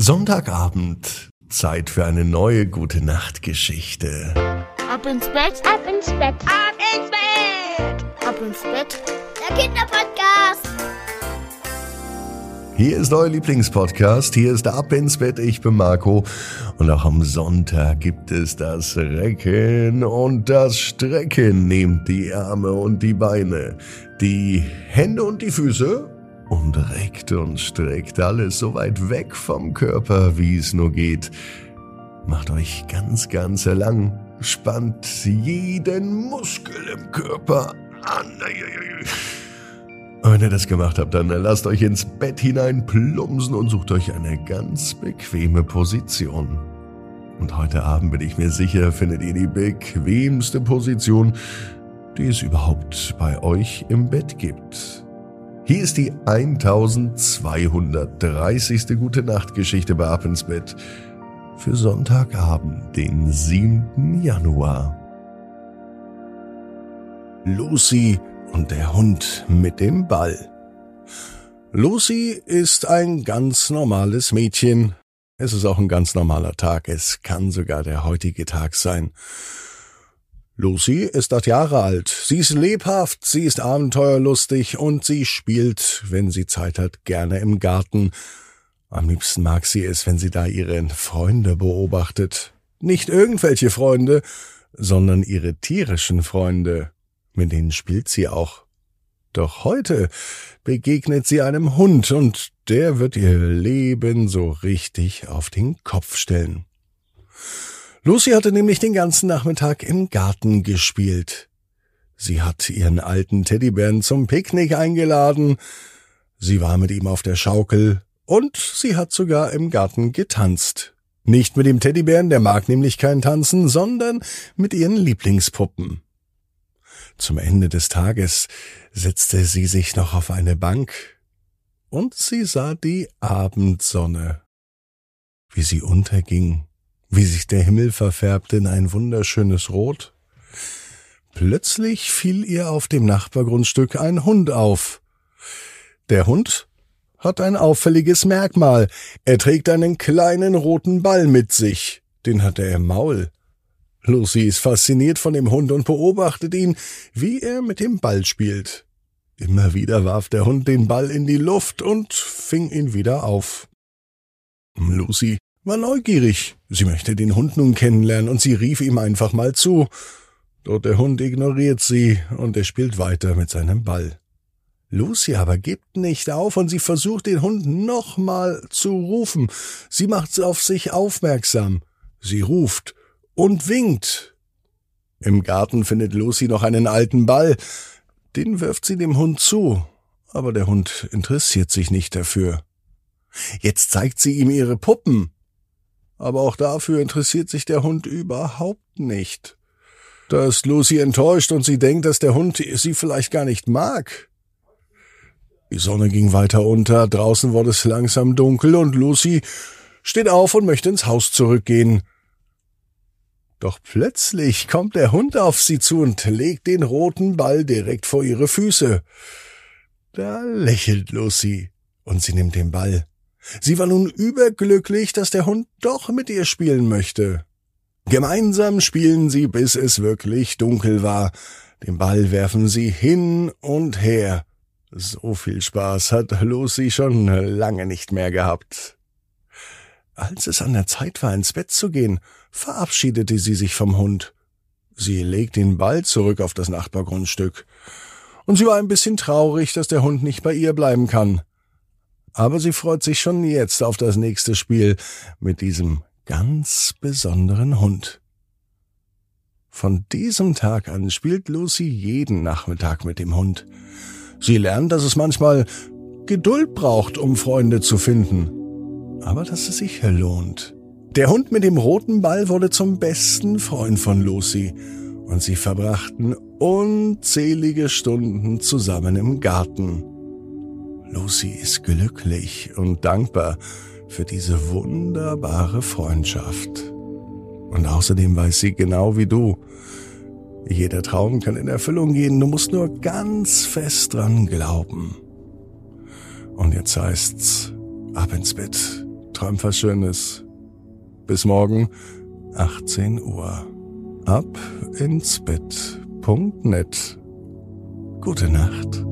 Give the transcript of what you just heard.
Sonntagabend, Zeit für eine neue gute Nachtgeschichte. Ab ins Bett, ab ins Bett, ab ins Bett, ab ins Bett. Der Kinderpodcast. Hier ist euer Lieblingspodcast. Hier ist Ab ins Bett. Ich bin Marco. Und auch am Sonntag gibt es das Recken und das Strecken. Nehmt die Arme und die Beine, die Hände und die Füße und reckt und streckt alles so weit weg vom Körper, wie es nur geht. Macht euch ganz, ganz lang, spannt jeden Muskel im Körper an. Wenn ihr das gemacht habt, dann lasst euch ins Bett hinein plumpsen und sucht euch eine ganz bequeme Position. Und heute Abend bin ich mir sicher, findet ihr die bequemste Position, die es überhaupt bei euch im Bett gibt. Hier ist die 1230. Gute Nacht Geschichte bei Ab ins Bett für Sonntagabend, den 7. Januar. Lucy und der Hund mit dem Ball. Lucy ist ein ganz normales Mädchen. Es ist auch ein ganz normaler Tag. Es kann sogar der heutige Tag sein. Lucy ist acht Jahre alt. Sie ist lebhaft, sie ist abenteuerlustig und sie spielt, wenn sie Zeit hat, gerne im Garten. Am liebsten mag sie es, wenn sie da ihre Freunde beobachtet. Nicht irgendwelche Freunde, sondern ihre tierischen Freunde. Mit denen spielt sie auch. Doch heute begegnet sie einem Hund und der wird ihr Leben so richtig auf den Kopf stellen. Lucy hatte nämlich den ganzen Nachmittag im Garten gespielt. Sie hat ihren alten Teddybären zum Picknick eingeladen, sie war mit ihm auf der Schaukel und sie hat sogar im Garten getanzt. Nicht mit dem Teddybären, der mag nämlich kein Tanzen, sondern mit ihren Lieblingspuppen. Zum Ende des Tages setzte sie sich noch auf eine Bank und sie sah die Abendsonne, wie sie unterging wie sich der Himmel verfärbte in ein wunderschönes Rot. Plötzlich fiel ihr auf dem Nachbargrundstück ein Hund auf. Der Hund hat ein auffälliges Merkmal. Er trägt einen kleinen roten Ball mit sich. Den hat er im Maul. Lucy ist fasziniert von dem Hund und beobachtet ihn, wie er mit dem Ball spielt. Immer wieder warf der Hund den Ball in die Luft und fing ihn wieder auf. Lucy war neugierig. Sie möchte den Hund nun kennenlernen und sie rief ihm einfach mal zu. Doch der Hund ignoriert sie und er spielt weiter mit seinem Ball. Lucy aber gibt nicht auf und sie versucht den Hund nochmal zu rufen. Sie macht auf sich aufmerksam. Sie ruft und winkt. Im Garten findet Lucy noch einen alten Ball. Den wirft sie dem Hund zu, aber der Hund interessiert sich nicht dafür. Jetzt zeigt sie ihm ihre Puppen aber auch dafür interessiert sich der Hund überhaupt nicht. Da ist Lucy enttäuscht und sie denkt, dass der Hund sie vielleicht gar nicht mag. Die Sonne ging weiter unter, draußen wurde es langsam dunkel und Lucy steht auf und möchte ins Haus zurückgehen. Doch plötzlich kommt der Hund auf sie zu und legt den roten Ball direkt vor ihre Füße. Da lächelt Lucy und sie nimmt den Ball. Sie war nun überglücklich, dass der Hund doch mit ihr spielen möchte. Gemeinsam spielen sie, bis es wirklich dunkel war. Den Ball werfen sie hin und her. So viel Spaß hat Lucy schon lange nicht mehr gehabt. Als es an der Zeit war, ins Bett zu gehen, verabschiedete sie sich vom Hund. Sie legte den Ball zurück auf das Nachbargrundstück. Und sie war ein bisschen traurig, dass der Hund nicht bei ihr bleiben kann aber sie freut sich schon jetzt auf das nächste Spiel mit diesem ganz besonderen Hund. Von diesem Tag an spielt Lucy jeden Nachmittag mit dem Hund. Sie lernt, dass es manchmal Geduld braucht, um Freunde zu finden, aber dass es sich lohnt. Der Hund mit dem roten Ball wurde zum besten Freund von Lucy und sie verbrachten unzählige Stunden zusammen im Garten. Lucy ist glücklich und dankbar für diese wunderbare Freundschaft. Und außerdem weiß sie genau wie du, jeder Traum kann in Erfüllung gehen, du musst nur ganz fest dran glauben. Und jetzt heißt's, ab ins Bett, träum was Schönes. Bis morgen, 18 Uhr. Ab ins Bett.net. Gute Nacht.